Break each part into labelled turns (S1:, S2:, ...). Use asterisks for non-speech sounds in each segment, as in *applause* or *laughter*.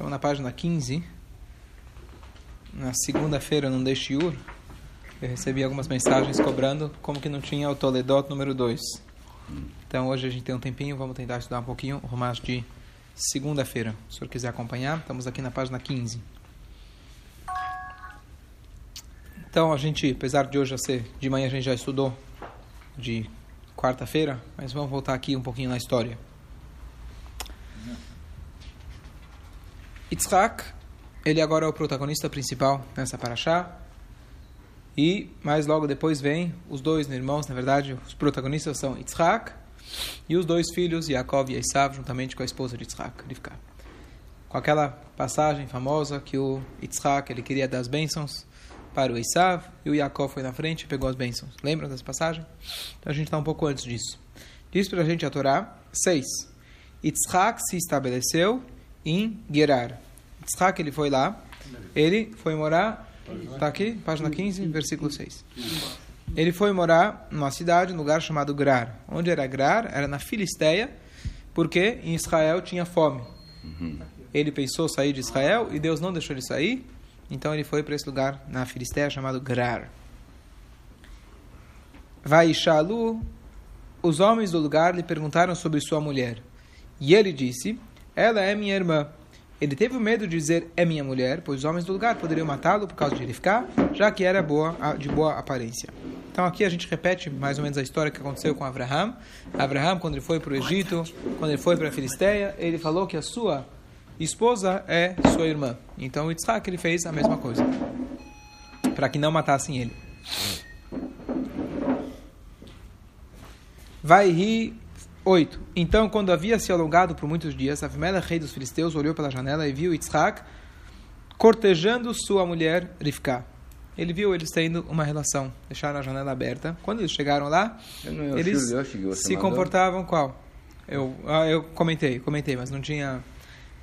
S1: Estamos na página 15. Na segunda-feira, não dei shiur, eu recebi algumas mensagens cobrando como que não tinha o Toledot número 2. Então hoje a gente tem um tempinho, vamos tentar estudar um pouquinho o Rumash de segunda-feira. Se o senhor quiser acompanhar, estamos aqui na página 15. Então a gente, apesar de hoje já ser de manhã, a gente já estudou de quarta-feira, mas vamos voltar aqui um pouquinho na história. Yitzhak, ele agora é o protagonista principal nessa paraxá. E mais logo depois vem os dois irmãos, na verdade, os protagonistas são Yitzhak e os dois filhos, Yaakov e Esav, juntamente com a esposa de Yitzhak, Rivka. Com aquela passagem famosa que o Yitzhak ele queria dar as bênçãos para o Esav e o Yaakov foi na frente e pegou as bênçãos. Lembram dessa passagem? Então a gente está um pouco antes disso. Diz para a gente a Torá 6. Yitzhak se estabeleceu em Gerar. Yitzhak, ele foi lá, ele foi morar, está aqui, página 15, versículo 6. Ele foi morar numa cidade, num lugar chamado Grar. Onde era Grar? Era na Filisteia, porque em Israel tinha fome. Ele pensou sair de Israel e Deus não deixou ele sair, então ele foi para esse lugar na Filisteia chamado Grar. Vai Shalu, os homens do lugar lhe perguntaram sobre sua mulher. E ele disse: Ela é minha irmã. Ele teve o medo de dizer é minha mulher, pois os homens do lugar poderiam matá-lo por causa de ele ficar, já que era boa, de boa aparência. Então aqui a gente repete mais ou menos a história que aconteceu com Abraham. Abraham, quando ele foi para o Egito, quando ele foi para a Filisteia, ele falou que a sua esposa é sua irmã. Então Yitzhak ele fez a mesma coisa, para que não matassem ele. Vai rir 8. Então, quando havia se alongado por muitos dias, Avimelech, rei dos filisteus, olhou pela janela e viu Yitzhak cortejando sua mulher Rivka. Ele viu eles tendo uma relação, deixaram a janela aberta. Quando eles chegaram lá, eles se comportavam qual? Eu, ah, eu comentei, comentei, mas não tinha,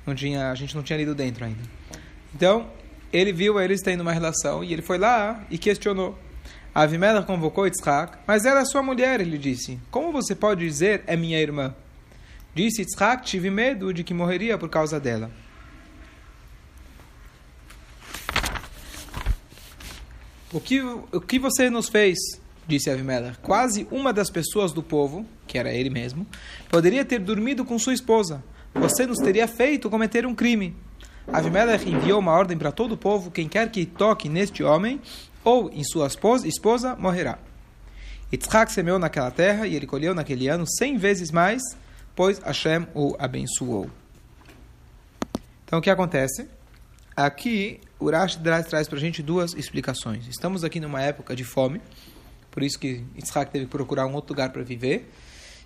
S1: não tinha, a gente não tinha lido dentro ainda. Então, ele viu eles tendo uma relação e ele foi lá e questionou. Avimelech convocou Yitzhak, mas era sua mulher, ele disse. Como você pode dizer é minha irmã? Disse Yitzhak, tive medo de que morreria por causa dela. O que, o que você nos fez? Disse Avimelech. Quase uma das pessoas do povo, que era ele mesmo, poderia ter dormido com sua esposa. Você nos teria feito cometer um crime. Avimelech enviou uma ordem para todo o povo: quem quer que toque neste homem ou em sua esposa, morrerá. Yitzhak semeou naquela terra e ele colheu naquele ano cem vezes mais, pois Hashem o abençoou. Então o que acontece? Aqui traz, traz para a gente duas explicações. Estamos aqui numa época de fome, por isso que Yitzhak teve que procurar um outro lugar para viver.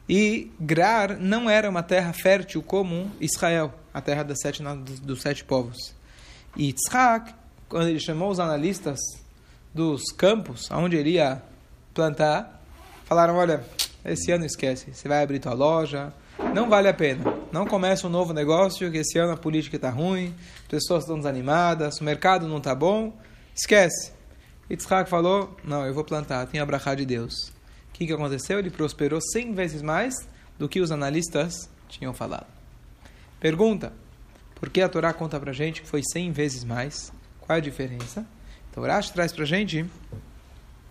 S1: E Grar não era uma terra fértil como Israel, a terra das sete, dos, dos sete povos. E Yitzhak, quando ele chamou os analistas dos campos, onde ele ia plantar, falaram: olha, esse ano esquece, você vai abrir tua loja, não vale a pena. Não começa um novo negócio, que esse ano a política está ruim, as pessoas estão desanimadas, o mercado não está bom, esquece. Yitzhak falou: não, eu vou plantar, tem a brachá de Deus. O que, que aconteceu? Ele prosperou 100 vezes mais do que os analistas tinham falado. Pergunta: por que a Torá conta para gente que foi 100 vezes mais? Qual é a diferença? Então, Rashi traz para a gente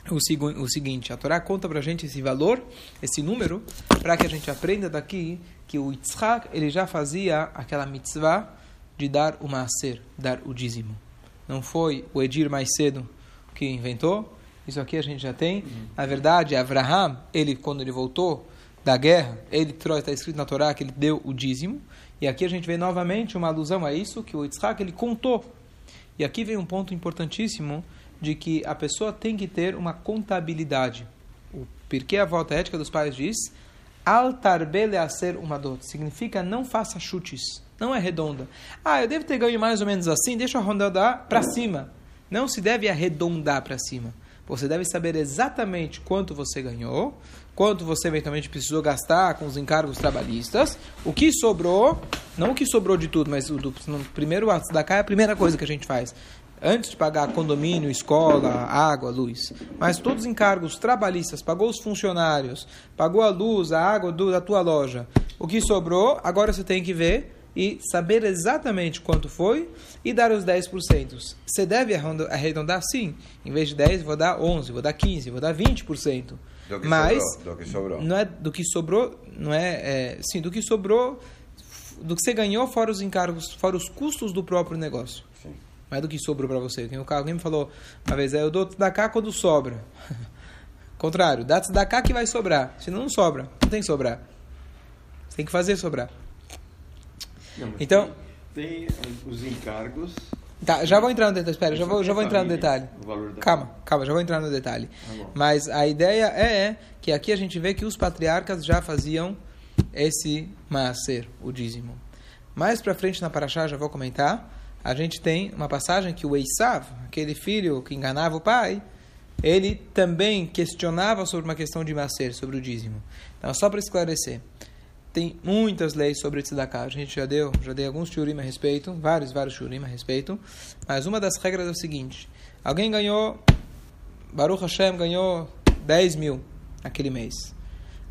S1: o, o seguinte: a Torá conta para a gente esse valor, esse número, para que a gente aprenda daqui que o Yitzhak ele já fazia aquela mitzvah de dar o maaser, dar o dízimo. Não foi o Edir mais cedo que inventou. Isso aqui a gente já tem. Na verdade, Abraham, ele quando ele voltou da guerra, ele está escrito na Torá que ele deu o dízimo. E aqui a gente vê novamente uma alusão a isso que o Yitzhak ele contou e aqui vem um ponto importantíssimo de que a pessoa tem que ter uma contabilidade. O porque a volta ética dos pais diz altarbele a ser uma dor. Significa não faça chutes. Não é redonda. Ah, eu devo ter ganho mais ou menos assim, deixa eu arredondar para cima. Não se deve arredondar para cima. Você deve saber exatamente quanto você ganhou, quanto você eventualmente precisou gastar com os encargos trabalhistas, o que sobrou, não o que sobrou de tudo, mas o do, no primeiro da cá é a primeira coisa que a gente faz. Antes de pagar condomínio, escola, água, luz. Mas todos os encargos trabalhistas, pagou os funcionários, pagou a luz, a água do, da tua loja. O que sobrou, agora você tem que ver e saber exatamente quanto foi e dar os 10%. Você deve arredondar sim. Em vez de 10, vou dar 11, vou dar 15, vou dar 20%.
S2: Do que
S1: Mas
S2: sobrou, do que sobrou.
S1: não é do que sobrou, não é, é sim, do que sobrou, do que você ganhou fora os encargos, fora os custos do próprio negócio.
S2: Sim.
S1: Não é do que sobrou para você. Tem um cara, alguém me falou uma vez, é, eu dou da cá quando sobra. *laughs* Contrário, dá da cá que vai sobrar. Senão não sobra. Não tem que sobrar. Você tem que fazer sobrar.
S3: Não,
S1: Então-
S3: Tem, tem os encargos.
S1: Tá, já vou entrar no detalhe. Espera, já vou, já vou entrar no detalhe. Calma, calma, já vou entrar no detalhe.
S3: Tá.
S1: Mas a ideia é, é que aqui a gente vê que os patriarcas já faziam esse maaser, o dízimo. Mais pra frente na Paraxá, já vou comentar, a gente tem uma passagem que o Eisav, aquele filho que enganava o pai, ele também questionava sobre uma questão de maaser, sobre o dízimo. Então, só para esclarecer, tem muitas leis sobre tzedakah. A gente já deu, já dei alguns shurim a respeito, vários, vários shurim a respeito. Mas uma das regras é o seguinte: alguém ganhou, Baruch Hashem ganhou 10 mil naquele mês.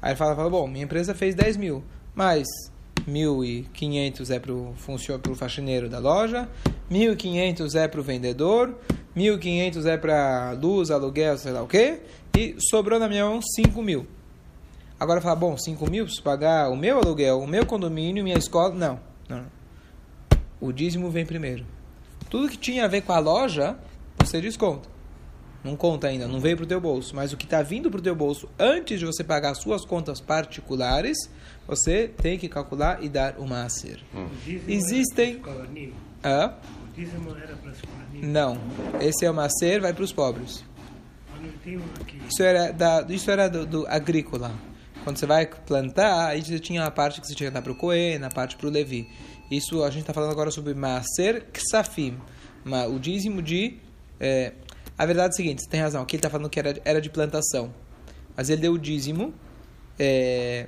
S1: Aí ele fala, fala bom, minha empresa fez 10 mil, mas 1.500 é para o faxineiro da loja, 1.500 é para o vendedor, 1.500 é para luz, aluguel, sei lá o quê, e sobrou na minha mão 5 mil. Agora fala, bom, 5 mil preciso pagar o meu aluguel, o meu condomínio, minha escola. Não, não. O dízimo vem primeiro. Tudo que tinha a ver com a loja, você desconta. Não conta ainda, não veio para o teu bolso. Mas o que está vindo para o teu bolso antes de você pagar as suas contas particulares, você tem que calcular e dar uma acer.
S4: O dízimo
S1: Existem-. Hã?
S4: O dízimo era para os Kohanim.
S1: Não. Esse é uma acer, vai para os pobres. Isso era, da, isso era do, do agrícola. Quando você vai plantar, aí você tinha a parte que você tinha que dar para o Cohen, a parte para o Levi. Isso a gente está falando agora sobre Maaser Ksafim, o dízimo de. é, a verdade é a seguinte: você tem razão, aqui ele está falando que era, era de plantação. Mas ele deu o dízimo. é,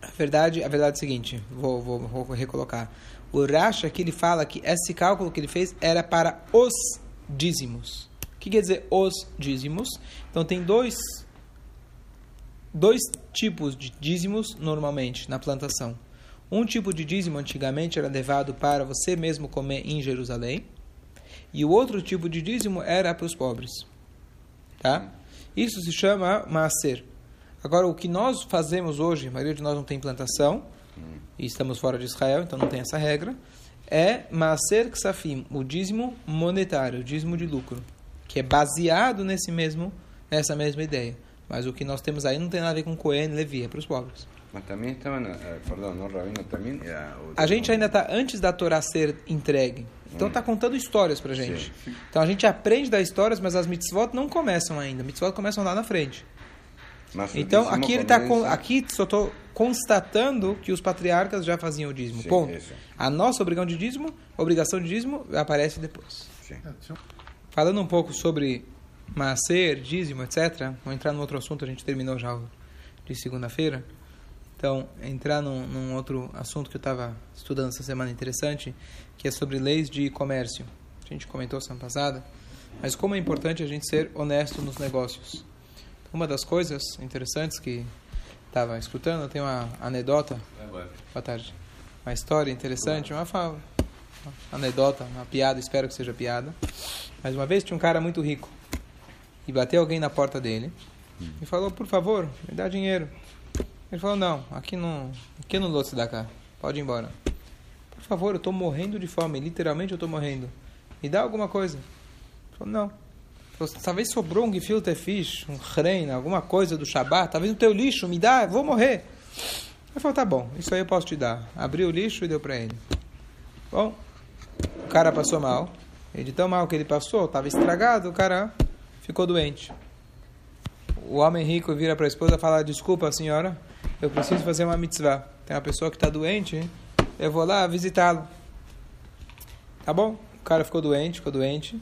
S1: a, verdade, a verdade é a seguinte: vou, vou, vou recolocar. O Rashi aqui ele fala que esse cálculo que ele fez era para os dízimos. O que quer dizer os dízimos? Então tem dois dois tipos de dízimos normalmente na plantação. Um tipo de dízimo antigamente era levado para você mesmo comer em Jerusalém, e o outro tipo de dízimo era para os pobres. Tá? Isso se chama maaser. Agora, o que nós fazemos hoje, a maioria de nós não tem plantação, e estamos fora de Israel, então não tem essa regra, é maaser ksafim, o dízimo monetário, o dízimo de lucro, que é baseado nesse mesmo, nessa mesma ideia. Mas o que nós temos aí não tem nada a ver com Cohen, Levi, é para os pobres.
S2: Mas também estavam, eh, perdão, no Rabino também era outro
S1: A gente ainda está antes da Torá ser entregue. Então está contando histórias para gente.
S2: Sim.
S1: Então a gente aprende das histórias, mas as mitzvot não começam ainda. Mitzvot começam lá na frente.
S2: Mas
S1: Então aqui ele tá com, aqui só estou constatando que os patriarcas já faziam o dízimo.
S2: Sim,
S1: Ponto.
S2: isso.
S1: A nossa obrigação de dízimo, obrigação de dízimo aparece depois.
S2: Sim.
S1: Falando um pouco sobre maaser, dízimo, etc. Vamos entrar num outro assunto. A gente terminou já de segunda-feira. Então, entrar num, num outro assunto que eu estava estudando essa semana interessante, que é sobre leis de comércio. A gente comentou semana passada, mas como é importante a gente ser honesto nos negócios. Uma das coisas interessantes que estava escutando, tem uma anedota. Boa tarde. Uma história interessante, uma fala, uma anedota, uma piada, espero que seja piada. Mas uma vez tinha um cara muito rico e bateu alguém na porta dele e falou: Por favor, me dá dinheiro. Ele falou: Não, aqui não, aqui não dou da cá. Pode ir embora. Por favor, eu estou morrendo de fome. Literalmente eu estou morrendo. Me dá alguma coisa. Ele falou: Não. Talvez sobrou um gefilte fish, um reina, alguma coisa do Shabat. Talvez no teu lixo. Me dá, vou morrer. Ele falou: Tá bom, isso aí eu posso te dar. Abriu o lixo e deu para ele. Bom, o cara passou mal. E de tão mal que ele passou, estava estragado, o cara ficou doente. O homem rico vira para a esposa e fala: Desculpa, senhora, eu preciso fazer uma mitzvah. Tem uma pessoa que está doente, eu vou lá visitá-lo. Tá bom? O cara ficou doente, ficou doente.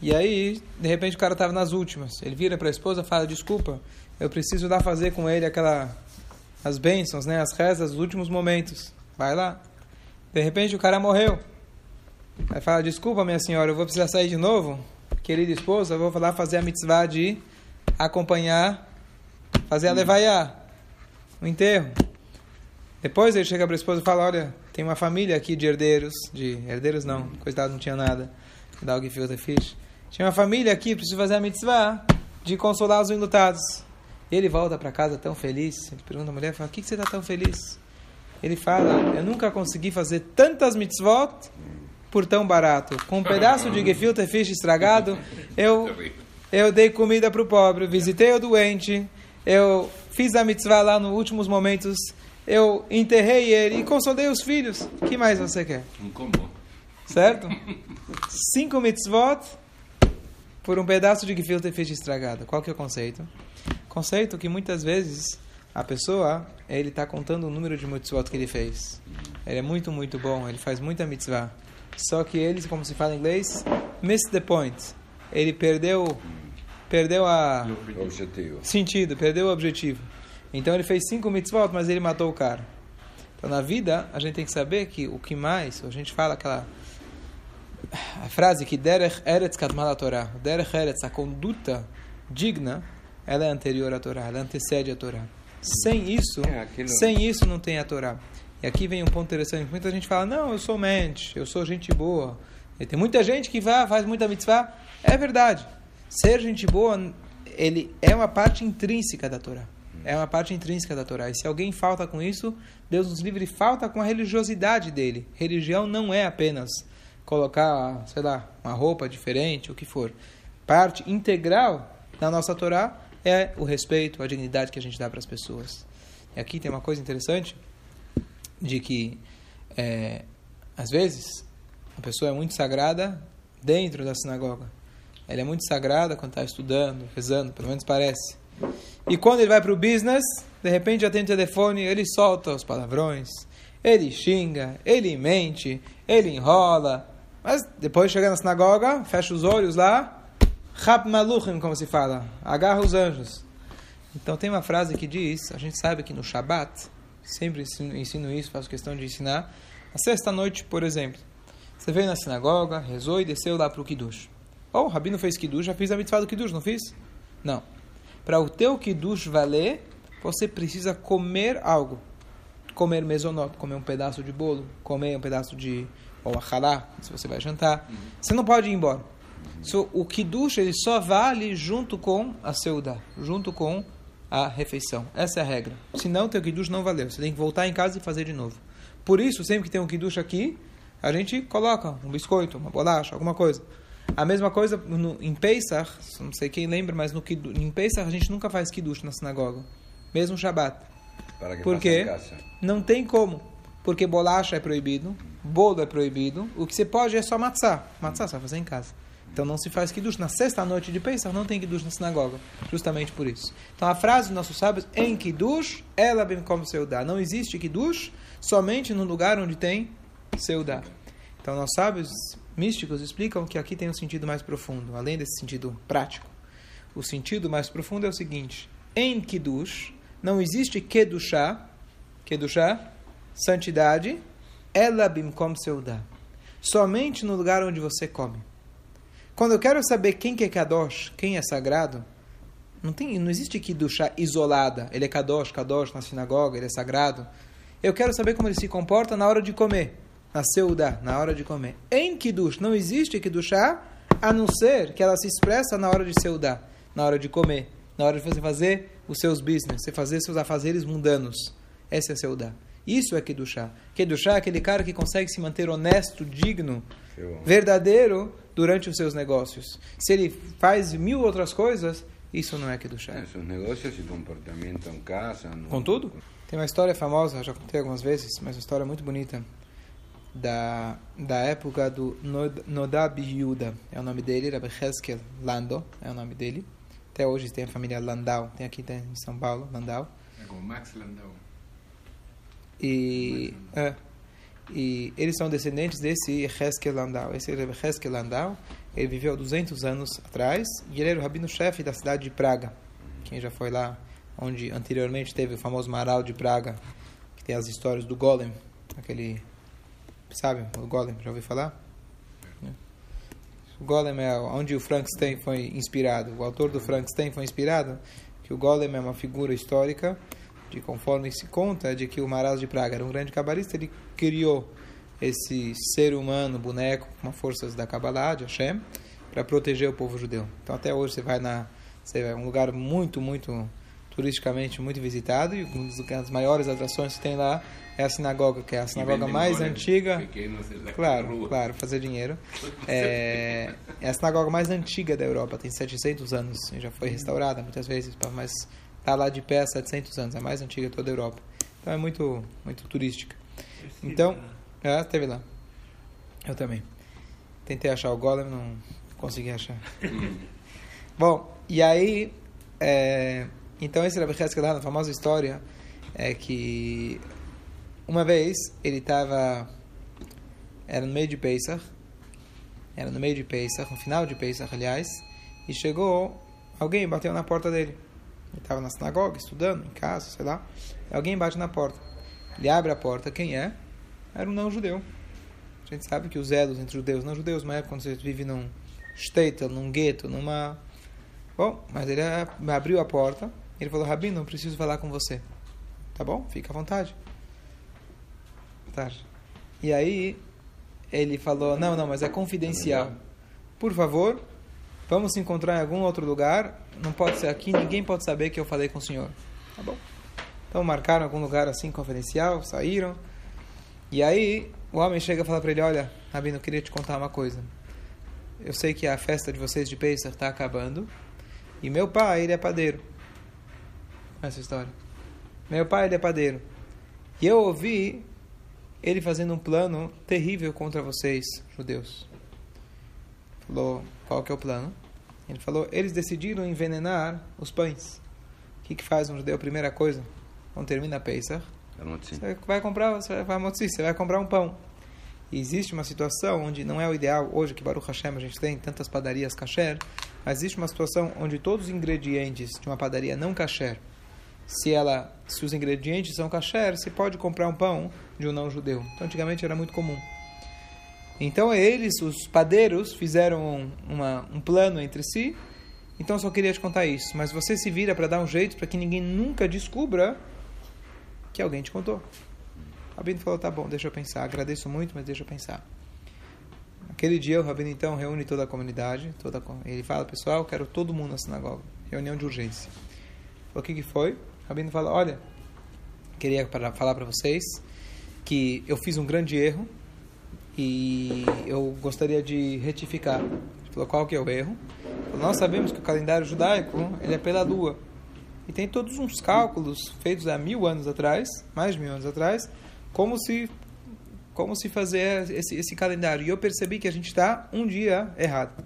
S1: E aí, de repente, o cara estava nas últimas. Ele vira para a esposa e fala: Desculpa, eu preciso lá fazer com ele aquela. as bênçãos, né? as rezas dos últimos momentos. Vai lá. De repente, o cara morreu. Aí fala: Desculpa, minha senhora, eu vou precisar sair de novo. Querida esposa, vou lá fazer a mitzvah de acompanhar, fazer a levaiá, o enterro. Depois ele chega para a esposa e fala: Olha, Tem uma família aqui de herdeiros, de herdeiros não, coitado, não tinha nada. Dá o gefilte fish. Tinha uma família aqui, precisa fazer a mitzvah de consolar os enlutados. Ele volta para casa tão feliz. Ele pergunta à mulher, fala, o que, que você está tão feliz? Ele fala, eu nunca consegui fazer tantas mitzvot por tão barato. Com um pedaço de gefilte fish estragado, eu, eu dei comida para o pobre, visitei o doente, eu fiz a mitzvah lá nos últimos momentos, eu enterrei ele e consolei os filhos. O que mais você quer?
S5: Um combo.
S1: Certo? *laughs* Cinco mitzvot por um pedaço de gefilte fish estragado. Qual que é o conceito? Conceito que muitas vezes a pessoa, ele está contando o número de mitzvot que ele fez. Ele é muito, muito bom, ele faz muita mitzvah. Só que ele, como se fala em inglês, missed the point. Ele perdeu, perdeu a
S2: Objetivo.
S1: sentido, perdeu o objetivo. Então ele fez cinco mitzvot, mas ele matou o cara. Então na vida, a gente tem que saber que o que mais, a gente fala aquela a frase que derech eretz kadmal a Torá, derech eretz, a conduta digna, ela é anterior à Torá, ela antecede a Torá. Sem isso,
S2: É, aquilo-
S1: sem isso não tem a Torá. E aqui vem um ponto interessante. Muita gente fala, não, eu sou mente, eu sou gente boa. E tem muita gente que vai, faz muita mitzvah. É verdade. Ser gente boa, ele é uma parte intrínseca da Torá. É uma parte intrínseca da Torá. E se alguém falta com isso, Deus nos livre falta com a religiosidade dele. Religião não é apenas colocar, sei lá, uma roupa diferente, o que for. Parte integral da nossa Torá é o respeito, a dignidade que a gente dá para as pessoas. E aqui tem uma coisa interessante de que é, às vezes a pessoa é muito sagrada dentro da sinagoga. Ela é muito sagrada quando está estudando, rezando, pelo menos parece. E quando ele vai para o business, de repente já tem telefone, ele solta os palavrões, ele xinga, ele mente, ele enrola. Mas depois chega na sinagoga, fecha os olhos lá, Rab Maluchim, como se fala, agarra os anjos. Então tem uma frase que diz, a gente sabe que no Shabat, sempre ensino, ensino isso, faço questão de ensinar, a sexta-noite, por exemplo, você veio na sinagoga, rezou e desceu lá para o Kiddush. Ou o Rabino fez Kiddush, já fiz a mitzvah do Kiddush, não fiz? Não. Para o teu Kiddush valer, você precisa comer algo. Comer mesonot, comer um pedaço de bolo, comer um pedaço de... ou achalá, se você vai jantar. Você não pode ir embora. So, o Kiddush ele só vale junto com a Seudá, junto com a refeição. Essa é a regra. Senão, teu Kiddush não valeu. Você tem que voltar em casa e fazer de novo. Por isso, sempre que tem um Kiddush aqui, a gente coloca um biscoito, uma bolacha, alguma coisa. A mesma coisa no, em Pesach, não sei quem lembra, mas no em Pesach a gente nunca faz Kiddush na sinagoga. Mesmo Shabbat.
S2: Para que
S1: Por
S2: pase
S1: quê?
S2: em casa.
S1: Não tem como. Porque bolacha é proibido, bolo é proibido. O que você pode é só matzá. Matzá você vai fazer em casa. Então não se faz kiddush. Na sexta noite de Pesach não tem kiddush na sinagoga. Justamente por isso. Então a frase dos nossos sábios, em kiddush, ela bem como seudá. Não existe kiddush somente no lugar onde tem seudá. Então nossos sábios místicos explicam que aqui tem um sentido mais profundo, além desse sentido prático. O sentido mais profundo é o seguinte: em kiddush não existe kedushá, kedushá, santidade, ela bimkom seudá. Somente no lugar onde você come. Quando eu quero saber quem que é kadosh, quem é sagrado, não tem, não existe kedushá isolada. Ele é kadosh, kadosh na sinagoga, ele é sagrado. Eu quero saber como ele se comporta na hora de comer, na seudá, na hora de comer. Em kiddush não existe kedushá, a não ser que ela se expressa na hora de seudá, na hora de comer, na hora de você fazer os seus business, você fazer seus afazeres mundanos. Essa é seudá. Isso é kedushá. Kedushá é aquele cara que consegue se manter honesto, digno, verdadeiro durante os seus negócios. Se ele faz mil outras coisas, isso não é kedushá.
S2: Eh, Sus negocios y comportamiento en casa. no-
S1: Contudo, tem uma história famosa, já contei algumas vezes, mas uma história muito bonita da, da época do Nod- Nodab Yuda. É o nome dele, Rabbi Heskel Lando, é o nome dele. Até hoje tem a família Landau, tem aqui tem em São Paulo, Landau.
S5: É como Max Landau.
S1: E, é, e eles são descendentes desse Heskel Landau. Esse Heskel Landau, ele viveu 200 anos atrás e ele era o rabino-chefe da cidade de Praga. Quem já foi lá, onde anteriormente teve o famoso Maral de Praga, que tem as histórias do Golem, aquele, sabe, o Golem, já ouviu falar? O Golem é onde o Frankenstein foi inspirado. O autor do Frankenstein foi inspirado que o Golem é uma figura histórica de conforme se conta, de que o Maharaj de Praga era um grande cabalista, ele criou esse ser humano, boneco, com as forças da Kabbalah, de Hashem, para proteger o povo judeu. Então até hoje você vai na você vai, um lugar muito, muito turisticamente muito visitado e uma das maiores atrações que tem lá é a sinagoga, que é a sinagoga mais antiga. Claro, claro, fazer dinheiro. É, é a sinagoga mais antiga da Europa, tem 700 anos, e já foi restaurada muitas vezes, mas está lá de pé há 700 anos, é a mais antiga de toda a Europa. Então é muito, muito turística. Então, é, teve lá. Eu também. Tentei achar o Golem, não consegui achar. *laughs* Bom, e aí, é, então esse Rabbi Heskel, na famosa história, é que uma vez ele estava, era no meio de Pesach, era no meio de Pesach, no final de Pesach, aliás, e chegou alguém bateu na porta dele. Ele estava na sinagoga, estudando, em casa, sei lá. Alguém bate na porta. Ele abre a porta, quem é? Era um não-judeu. A gente sabe que os elos entre judeus e não-judeus, mas é quando você vive num shtetl, num gueto, numa... Bom, mas ele abriu a porta, ele falou, Rabino, não preciso falar com você. Tá bom? Fica à vontade. Tá. E aí, ele falou, não, não, mas é confidencial. Por favor, vamos se encontrar em algum outro lugar. Não pode ser aqui, ninguém pode saber que eu falei com o senhor. Tá bom? Então marcaram algum lugar assim confidencial, saíram. E aí o homem chega e fala para ele: Olha, Rabino, eu queria te contar uma coisa. Eu sei que a festa de vocês de Pesach está acabando. E meu pai, ele é padeiro. Essa história. Meu pai, ele é padeiro. E eu ouvi ele fazendo um plano terrível contra vocês, judeus. Falou: Qual que é o plano? Ele falou: Eles decidiram envenenar os pães. O que, que faz um judeu? A primeira coisa, quando termina a Pesach, você vai comprar, você vai, você vai comprar um pão. E existe uma situação onde não é o ideal, hoje que Baruch Hashem a gente tem tantas padarias kasher, mas existe uma situação onde todos os ingredientes de uma padaria não kasher, se ela, se os ingredientes são kasher, você pode comprar um pão de um não judeu. Então antigamente era muito comum. Então eles, os padeiros, fizeram uma, um plano entre si. Então só queria te contar isso. Mas você se vira para dar um jeito para que ninguém nunca descubra que alguém te contou. Rabino falou: tá bom, deixa eu pensar. Agradeço muito, mas deixa eu pensar. Aquele dia o Rabino então reúne toda a comunidade. Toda a, ele fala: pessoal, quero todo mundo na sinagoga. Reunião de urgência. O que, que foi? O Rabino fala: olha, queria falar para vocês que eu fiz um grande erro e eu gostaria de retificar. Falou: qual que é o erro? Nós sabemos que o calendário judaico ele é pela lua. E tem todos uns cálculos feitos há mil anos atrás, mais de mil anos atrás, como se como se fazer esse, esse calendário. E eu percebi que a gente está um dia errado.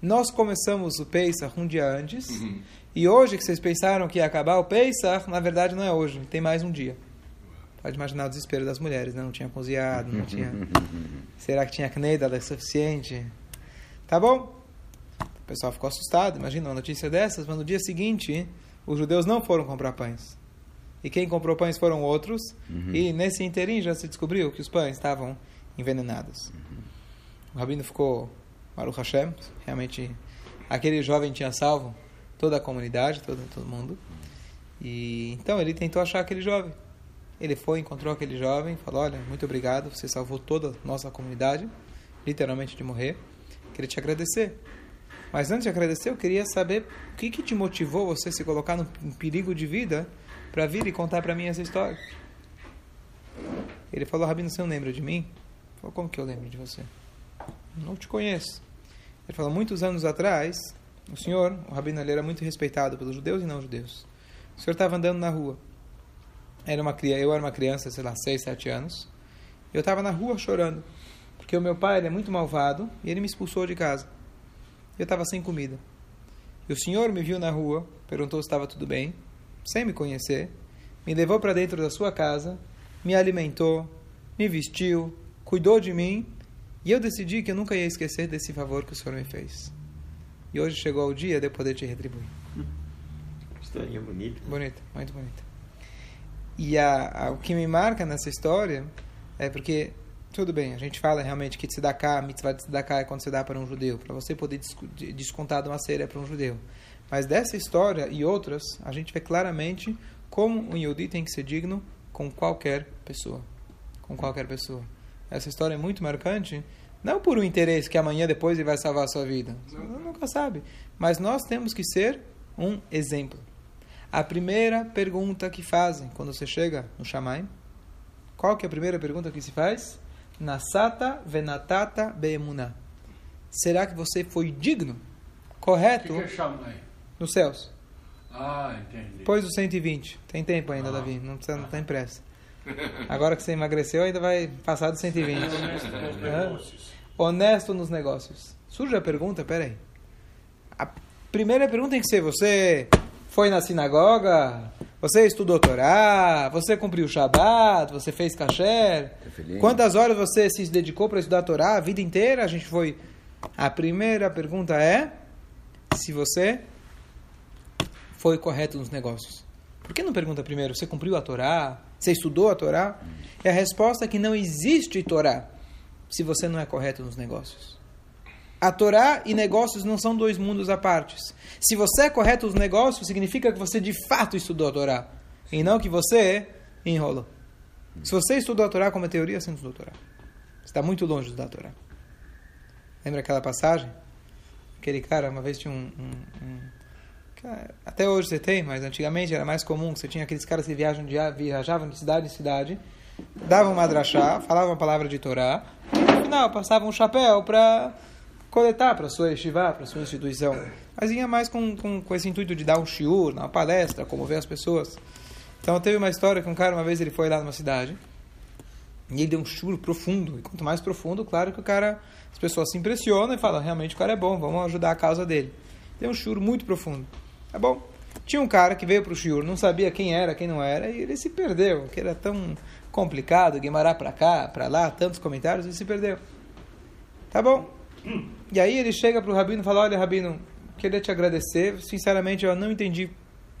S1: Nós começamos o Pesach um dia antes, uhum. e hoje que vocês pensaram que ia acabar o Pesach, na verdade não é hoje, tem mais um dia. Pode imaginar o desespero das mulheres, né? Não tinha cozinhado, não tinha... *laughs* Será que tinha knedala suficiente? Tá bom. O pessoal ficou assustado, imagina uma notícia dessas, mas no dia seguinte os judeus não foram comprar pães. E quem comprou pães foram outros. Uhum. E nesse interim já se descobriu que os pães estavam envenenados. Uhum. O rabino ficou, Baruch Hashem, realmente aquele jovem tinha salvo toda a comunidade, todo, todo mundo. E então ele tentou achar aquele jovem. Ele foi, encontrou aquele jovem, falou: Olha, muito obrigado, você salvou toda a nossa comunidade, literalmente de morrer. Queria te agradecer. Mas antes de agradecer, eu queria saber o que, que te motivou você se colocar num perigo de vida para vir e contar para mim essa história. Ele falou, Rabino, você não lembra de mim? Falei, como que eu lembro de você? Não te conheço. Ele falou, muitos anos atrás, o senhor, o Rabino, ele era muito respeitado pelos judeus e não judeus. O senhor estava andando na rua. Era uma, eu era uma criança, sei lá, 6, 7 anos. Eu estava na rua chorando. Porque o meu pai é muito malvado e ele me expulsou de casa. Eu estava sem comida. E o senhor me viu na rua, perguntou se estava tudo bem, sem me conhecer, me levou para dentro da sua casa, me alimentou, me vestiu, cuidou de mim, e eu decidi que eu nunca ia esquecer desse favor que o senhor me fez. E hoje chegou o dia de eu poder te retribuir.
S3: Historinha bonita.
S1: Bonita, muito bonita. E a, a, o que me marca nessa história é porque tudo bem, a gente fala realmente que tzedakah, mitzvah de tzedakah é quando você dá para um judeu, para você poder descontar de uma série para um judeu. Mas dessa história e outras, a gente vê claramente como um Yehudi tem que ser digno com qualquer pessoa. Com qualquer pessoa. Essa história é muito marcante, não por um interesse que amanhã depois ele vai salvar a sua vida. Você nunca sabe. Mas nós temos que ser um exemplo. A primeira pergunta que fazem quando você chega no Shamaim, qual que é a primeira pergunta que se faz? Nasata venatata beemuna. Será que você foi digno,
S5: O
S1: correto,
S5: que, que é
S1: nos céus?
S5: Ah, entendi.
S1: Depois dos 120. Tem tempo ainda, Davi. Não, precisa, não tem pressa. *laughs* Agora que você emagreceu, ainda vai passar dos 120. Hã? Honesto nos negócios. Surge a pergunta, peraí. A primeira pergunta tem que ser: você foi na sinagoga? Você estudou Torá? Você cumpriu o Shabat? Você fez kasher? Quantas horas você se dedicou para estudar Torá a vida inteira? A gente foi. A primeira pergunta é se você foi correto nos negócios. Por que não pergunta primeiro? Você cumpriu a Torá? Você estudou a Torá? E a resposta é que não existe Torá se você não é correto nos negócios. A Torá e negócios não são dois mundos à parte. Se você é correto nos negócios, significa que você de fato estudou a Torá. E não que você enrolou. Se você estudou a Torá como a teoria, você não estudou a Torá. Você está muito longe de estudar a Torá. Lembra aquela passagem? Aquele cara, uma vez tinha um, um- um- Até hoje você tem, mas antigamente era mais comum. que Você tinha aqueles caras que viajam de, viajavam de cidade em cidade, davam uma drachá, falavam a palavra de Torá, e no final passavam um chapéu para coletar para sua yeshiva, para sua instituição. Mas vinha mais com, com, com esse intuito de dar um shiur, uma palestra, comover as pessoas. Então teve uma história que um cara, uma vez ele foi lá numa cidade, e ele deu um churo profundo. E quanto mais profundo, claro que o cara, as pessoas se impressionam e falam, realmente o cara é bom, vamos ajudar a causa dele. Deu um churo muito profundo. Tá bom? Tinha um cara que veio para o shiur, não sabia quem era, quem não era, e ele se perdeu, que era tão complicado, Guimará para cá, para lá, tantos comentários, ele se perdeu. Tá bom? E aí ele chega para o Rabino e fala, olha Rabino, queria te agradecer, sinceramente eu não entendi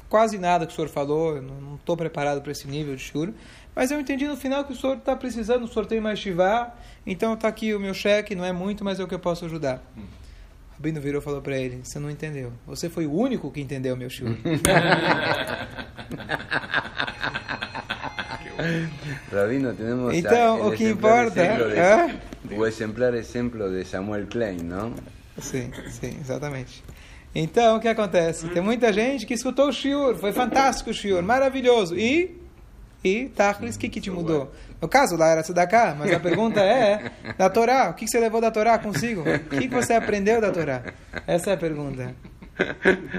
S1: quase nada que o senhor falou, eu não estou preparado para esse nível de shiur, mas eu entendi no final que o senhor está precisando, o senhor tem mais shivá, então está aqui o meu cheque, não é muito, mas é o que eu posso ajudar. O Rabino virou e falou para ele, você não entendeu, você foi o único que entendeu o meu shiur. *laughs*
S2: Rabino, tenemos
S1: Então,
S2: a-
S1: o que importa.
S2: O exemplar exemplo de Samuel Klein, não?
S1: Sim, sim, exatamente. Então, o que acontece? Tem muita gente que escutou o shiur, foi fantástico o shiur, maravilhoso. E, e Tachlis, o que, que te mudou? No caso, lá era Tzedakah, mas a pergunta é, da Torá, o que, que você levou da Torá consigo? O que, que você aprendeu da Torá? Essa é a pergunta.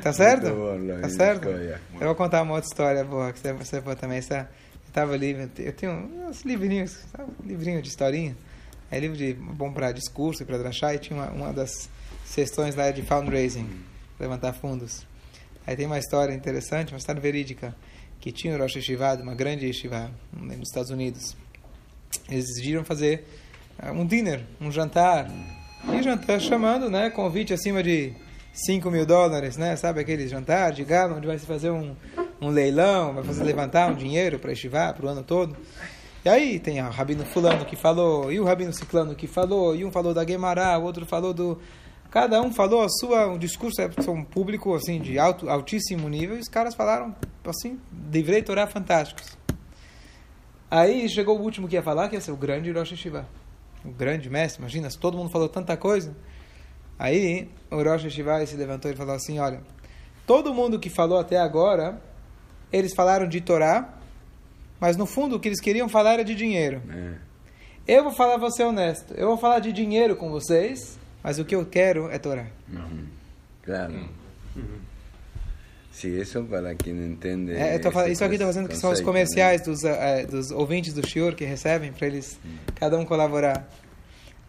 S1: Tá certo?
S2: Bom,
S1: Tá certo? Eu vou contar uma outra história boa, que você, você for também. Essa, eu tava ali, eu tenho uns livrinhos, sabe? um livrinho de historinha. É livro de bom para discurso e para drachá, e tinha uma, uma das sessões lá de fundraising, levantar fundos. Aí tem uma história interessante, uma história verídica, que tinha o Rosh Yeshiva, de uma grande yeshiva nos Estados Unidos. Eles decidiram fazer ah, um dinner, um jantar. E jantar chamando, né, convite acima de 5 mil dólares, né, sabe aquele jantar de gala, onde vai se fazer um, um leilão, vai fazer levantar um dinheiro para Yeshiva, para o ano todo. E aí tem o Rabino Fulano que falou, e o Rabino Ciclano que falou, e um falou da Guemará, o outro falou do... Cada um falou a sua, um discurso, é um público assim, de alto, altíssimo nível, e os caras falaram, assim, devrei Torá fantásticos. Aí chegou o último que ia falar, que ia ser o grande Rosh Yeshiva. O grande mestre, imagina, se todo mundo falou tanta coisa. Aí o Rosh Yeshiva se levantou e falou assim, olha, todo mundo que falou até agora, eles falaram de Torá, mas no fundo o que eles queriam falar era de dinheiro.
S2: É.
S1: Eu vou falar, vou ser honesto, eu vou falar de dinheiro com vocês, mas o que eu quero é Torá.
S2: Uhum. Claro. Sí, eso para quien entiende.
S1: É, eu tô falando,
S2: ese
S1: isso aqui estou fazendo que são os
S2: conceito,
S1: comerciais dos, eh, eh, dos ouvintes do Shiur que recebem para eles cada um colaborar.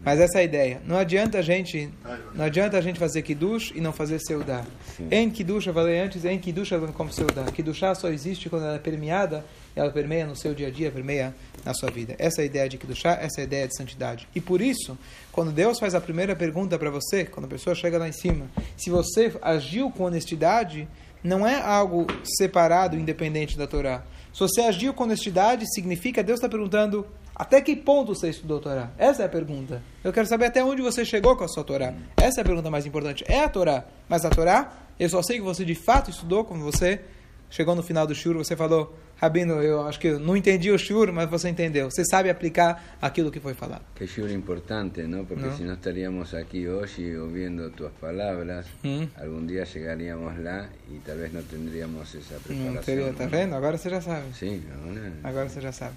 S1: Mas essa é a ideia. Não adianta a gente, não adianta a gente fazer kiddush e não fazer seudá. Em kiddush, eu falei antes, em kiddush ela não como seudá. Kiddushá só existe quando ela é permeada, ela permeia no seu dia a dia, permeia na sua vida. Essa é a ideia de kiddushá, essa é a ideia de santidade. E por isso, quando Deus faz a primeira pergunta para você, quando a pessoa chega lá em cima, se você agiu com honestidade, não é algo separado, independente da Torá. Se você agiu com honestidade, significa Deus está perguntando até que ponto você estudou a Torá? Essa é a pergunta. Eu quero saber até onde você chegou com a sua Torá. Essa é a pergunta mais importante. É a Torá, mas a Torá, eu só sei que você de fato estudou como você chegou no final do shur, você falou, Rabino, eu acho que eu não entendi o shur, mas você entendeu. Você sabe aplicar aquilo que foi falado.
S2: Que shiur importante, ¿no? Porque
S1: No.
S2: si no estaríamos aquí hoy ouvindo tus palabras,
S1: Hum.
S2: algún día llegaríamos lá y tal vez no tendríamos esa preparación.
S1: Não teria, tá vendo? Agora você já sabe.
S2: Sí, ahora.
S1: Agora você já sabe.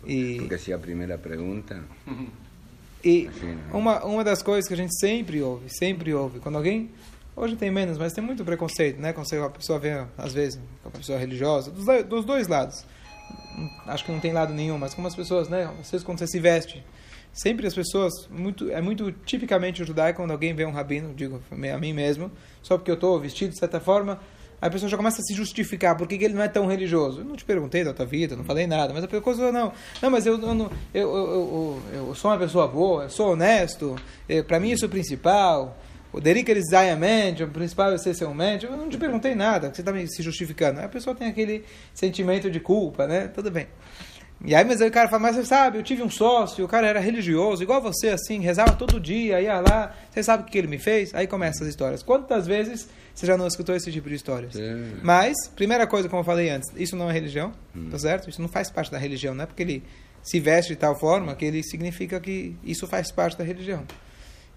S2: Porque,
S1: E-
S2: porque si a primera pregunta,
S1: E uma, uma das coisas que a gente sempre ouve, sempre ouve, quando alguém. Hoje tem menos, mas tem muito preconceito, né? Quando a pessoa vê, às vezes, uma pessoa religiosa, dos, dos dois lados. Hum, Acho que não tem lado nenhum, mas como as pessoas, né? Vezes quando você se veste, sempre as pessoas, muito, é muito tipicamente judaico quando alguém vê um rabino, digo a mim mesmo, só porque eu estou vestido de certa forma, a pessoa já começa a se justificar, por que ele não é tão religioso? Eu não te perguntei da tua vida, não falei nada, mas a pessoa não, não, mas eu, eu, eu, eu, eu sou uma pessoa boa, eu sou honesto, para mim isso é o principal, o Derek eles mente, o principal é você ser um mente, eu não te perguntei nada, que você está me se justificando. Aí a pessoa tem aquele sentimento de culpa, né? Tudo bem. E aí, mas aí o cara fala, mas você sabe, eu tive um sócio, o cara era religioso, igual você, assim, rezava todo dia, ia lá, você sabe o que ele me fez? Aí começam as histórias. Quantas vezes você já não escutou esse tipo de histórias?
S2: Sim.
S1: Mas, primeira coisa, como eu falei antes, isso não é religião, tá certo? Isso não faz parte da religião, não é porque ele se veste de tal forma que ele significa que isso faz parte da religião.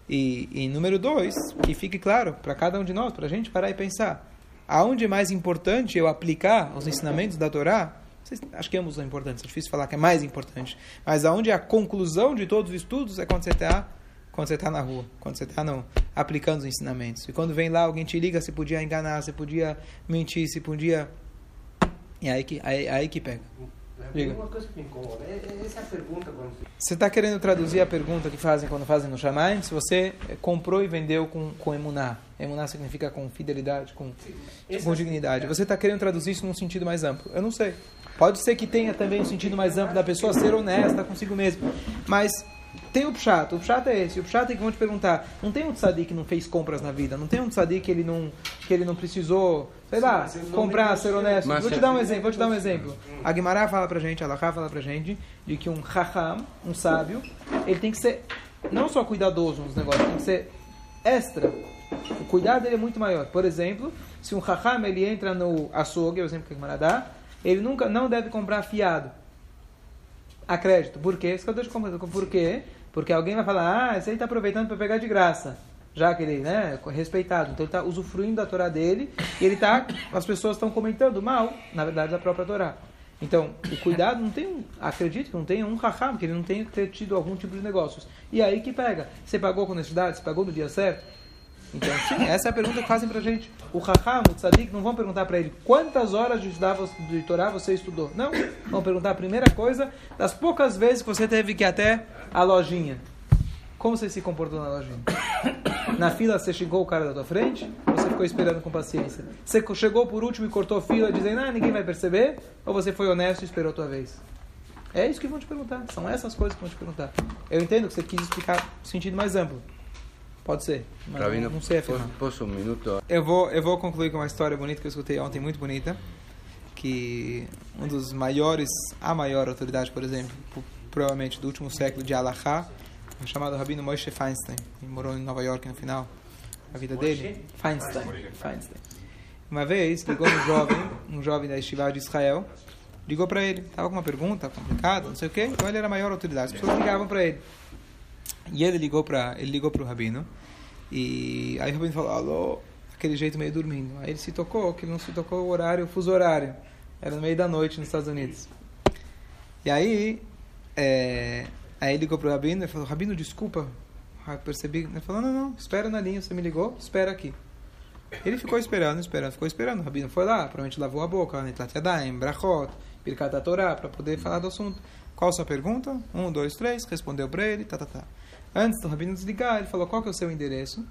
S1: E, e número dois, que fique claro para cada um de nós, para a gente parar e pensar, aonde é mais importante eu aplicar os ensinamentos da Torá, vocês, acho que ambos são importantes, é difícil falar que é mais importante, mas aonde a conclusão de todos os estudos é quando você está quando você está na rua, quando você está aplicando os ensinamentos. E quando vem lá, alguém te liga, se podia enganar, se podia mentir, se podia... E aí que, aí, aí que pega. Diga.
S5: Uma coisa que me incomoda é, é essa pergunta quando você
S1: Você está querendo traduzir a pergunta que fazem quando fazem no Shamayim? Se você eh, comprou e vendeu com, com emuná. Emuná significa com fidelidade, com, com dignidade. Você está querendo traduzir isso num sentido mais amplo. Eu não sei. Pode ser que tenha também um sentido mais amplo da pessoa ser honesta consigo mesmo. Mas tem o pshat. O pshat é esse. O pshat é que vão te perguntar. Não tem um tzadik que não fez compras na vida. Não tem um tzadik que ele não, que ele não precisou, sei lá, comprar, ser honesto.
S2: Mas
S1: Vou te dar um exemplo. Vou te dar um exemplo. A Guimarães fala pra gente, a Laká fala pra gente, de que um raham, um sábio, ele tem que ser não só cuidadoso nos negócios, tem que ser extra. O cuidado dele é muito maior. Por exemplo, se um raham ele entra no açougue, é o exemplo que a Guimarães dá, ele nunca não deve comprar fiado a crédito. Por quê? Isso que eu te contando. Por quê? Porque alguém vai falar, ah, esse aí está aproveitando para pegar de graça. Já que ele né, é respeitado. Então ele está usufruindo da Torá dele e ele tá, as pessoas estão comentando mal, na verdade, da própria Torá. Então, o cuidado não tem, acredito que não tem um raham, que ele não ter tido algum tipo de negócios. E aí que pega? Você pagou com honestidade? Você pagou no dia certo? Então, sim, essa é a pergunta que fazem pra gente. O Raham, o Tzadik, não vão perguntar pra ele quantas horas de, estudar, de Torá você estudou. Não. Vão perguntar a primeira coisa, das poucas vezes que você teve que ir até a lojinha. Como você se comportou na lojinha? Na fila você xingou o cara da tua frente? Ou você ficou esperando com paciência? Você chegou por último e cortou fila dizendo, ah, ninguém vai perceber? Ou você foi honesto e esperou a tua vez? É isso que vão te perguntar. São essas coisas que vão te perguntar. Eu entendo que você quis explicar sentido mais amplo. Pode ser. Mas
S2: Rabino,
S1: não, não sei afirmar.
S2: posso um minuto?
S1: Eu vou, eu vou concluir com uma história bonita que eu escutei ontem, muito bonita. Que um dos maiores, a maior autoridade, por exemplo, provavelmente do último século de Alahá, é chamado Rabino Moshe Feinstein. Ele morou em Nova York no final da vida dele. Feinstein. Feinstein. Uma vez ligou um jovem, um jovem da Estivá de Israel, ligou para ele, estava com uma pergunta complicada, não sei o quê, então ele era a maior autoridade. As pessoas ligavam para ele. E ele ligou para ele ligou para o rabino e aí o rabino falou alô aquele jeito meio dormindo. Aí ele se tocou que não se tocou o horário, o fuso horário. Era no meio da noite nos Estados Unidos. E aí é, aí ele ligou para o rabino e falou rabino desculpa, Ah, percebi. Ele falou não não espera na linha, você me ligou, espera aqui. Ele ficou esperando, esperando, ficou esperando. O rabino foi lá, provavelmente lavou a boca, Netlat Yadayim, Brachot, Birkat Torah, para poder falar do assunto. Qual sua pergunta? Um, dois, três, respondeu para ele, tá, tá, tá. Antes do rabino desligar, ele falou, qual que é o seu endereço?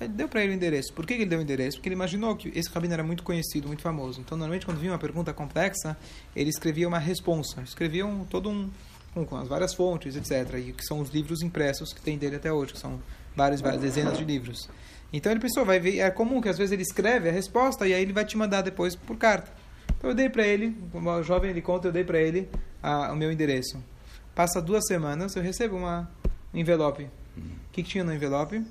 S1: Ele deu para ele o endereço. Por que ele deu o endereço? Porque ele imaginou que esse rabino era muito conhecido, muito famoso. Então, normalmente, quando vinha uma pergunta complexa, ele escrevia uma responsa. Escrevia um, todo um... Com, com as várias fontes, etc. E que são os livros impressos que tem dele até hoje, que são várias, várias dezenas de livros. Então ele pensou, vai ver, é comum que às vezes ele escreve a resposta e aí ele vai te mandar depois por carta. Então eu dei para ele, como jovem ele conta, eu dei para ele a, o meu endereço. Passa duas semanas, eu recebo uma um envelope. O que, que tinha no envelope?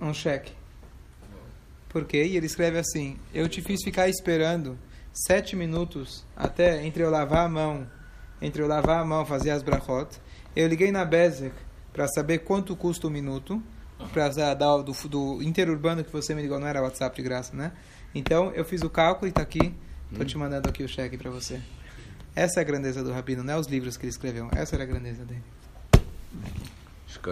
S1: Um cheque. Por quê? E ele escreve assim: Eu te fiz ficar esperando sete minutos até entre eu lavar a mão, entre eu lavar a mão, fazer as brachot. Eu liguei na Bezek para saber quanto custa o minuto, para dar do, do interurbano que você me ligou, não era WhatsApp de graça, né? Então eu fiz o cálculo e está aqui. Estou te mandando aqui o cheque para você. Essa é a grandeza do Rabino, não é os livros que ele escreveu. Essa era a grandeza dele.